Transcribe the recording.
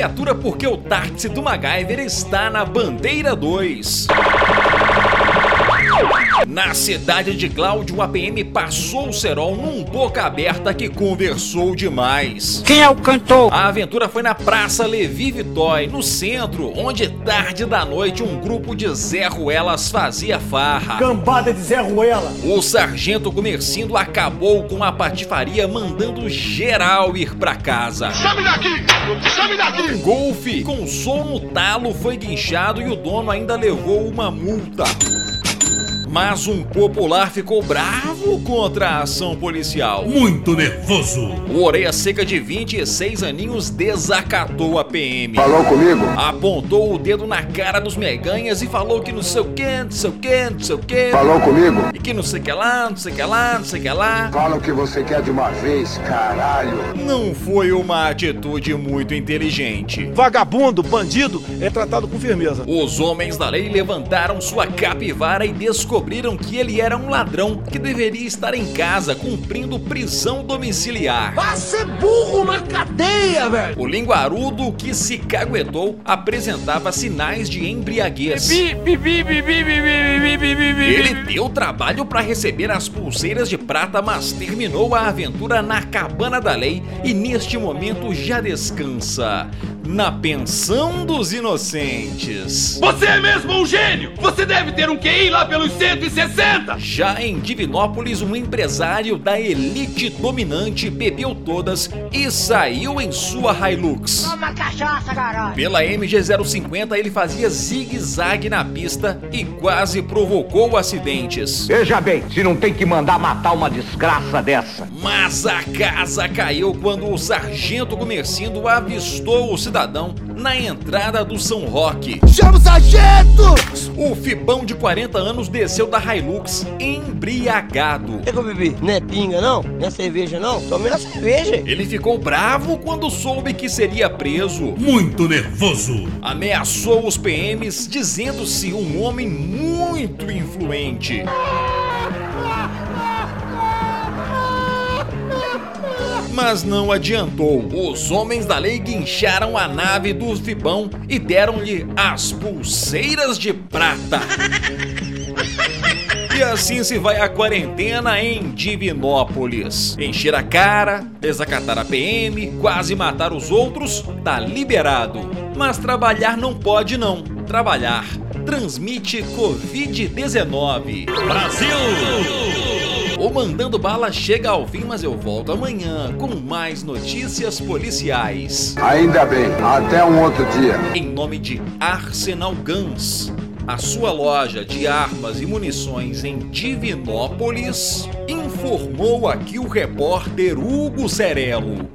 viatura porque o táxi do MacGyver está na bandeira 2. Na cidade de Cláudio, a PM passou o cerol num boca aberta que conversou demais. Quem é o cantor? A aventura foi na Praça Levi Vitói, no centro, onde tarde da noite um grupo de Zé Ruelas fazia farra. Cambada de Zé Ruela. O sargento Comercindo acabou com a patifaria mandando geral ir pra casa. Chame daqui! Chame daqui! Um golfe com som no talo foi guinchado e o dono ainda levou uma multa. Mas um popular ficou bravo contra a ação policial. Muito nervoso. O Orelha Seca de 26 aninhos desacatou a PM. Falou comigo? Apontou o dedo na cara dos meganhas e falou que não sei o que, não sei o que, não sei o que. Falou comigo? E que não sei o que lá, não sei o que lá, não sei o que lá. Fala o que você quer de uma vez, caralho. Não foi uma atitude muito inteligente. Vagabundo, bandido, é tratado com firmeza. Os homens da lei levantaram sua capivara e descobriram que ele era um ladrão que deveria estar em casa cumprindo prisão domiciliar. Vai ser burro na cadeia, velho! O linguarudo que se caguetou apresentava sinais de embriaguez. Ele deu trabalho para receber as pulseiras de prata, mas terminou a aventura na cabana da lei e neste momento já descansa na pensão dos inocentes. Você é mesmo um gênio! Você deve ter um QI lá pelos 160! Já em Divinópolis, um empresário da elite dominante bebeu todas e saiu em sua Hilux. Toma cachaça, garoto. Pela MG050, ele fazia zigue-zague na pista e quase provocou acidentes. Veja bem, se não tem que mandar matar uma desgraça dessa. Mas a casa caiu quando o sargento Comercindo avistou o cidadão na entrada do São Roque. Chama o sargento! O Fibão de 40 anos desceu da Hilux embriagado. O que eu bebi? Não é pinga, não? Não é cerveja, não? Tomei na cerveja. Ele ficou bravo quando soube que seria preso. Muito nervoso. Ameaçou os PMs dizendo-se um homem muito influente. Mas não adiantou. Os homens da lei guincharam a nave do Fibão e deram-lhe as pulseiras de prata. E assim se vai a quarentena em Divinópolis. Encher a cara, desacatar a PM, quase matar os outros, tá liberado. Mas trabalhar não pode não. Trabalhar transmite Covid-19. Brasil! O Mandando Bala chega ao fim, mas eu volto amanhã com mais notícias policiais. Ainda bem, até um outro dia. Em nome de Arsenal Guns, a sua loja de armas e munições em Divinópolis, informou aqui o repórter Hugo Cerello.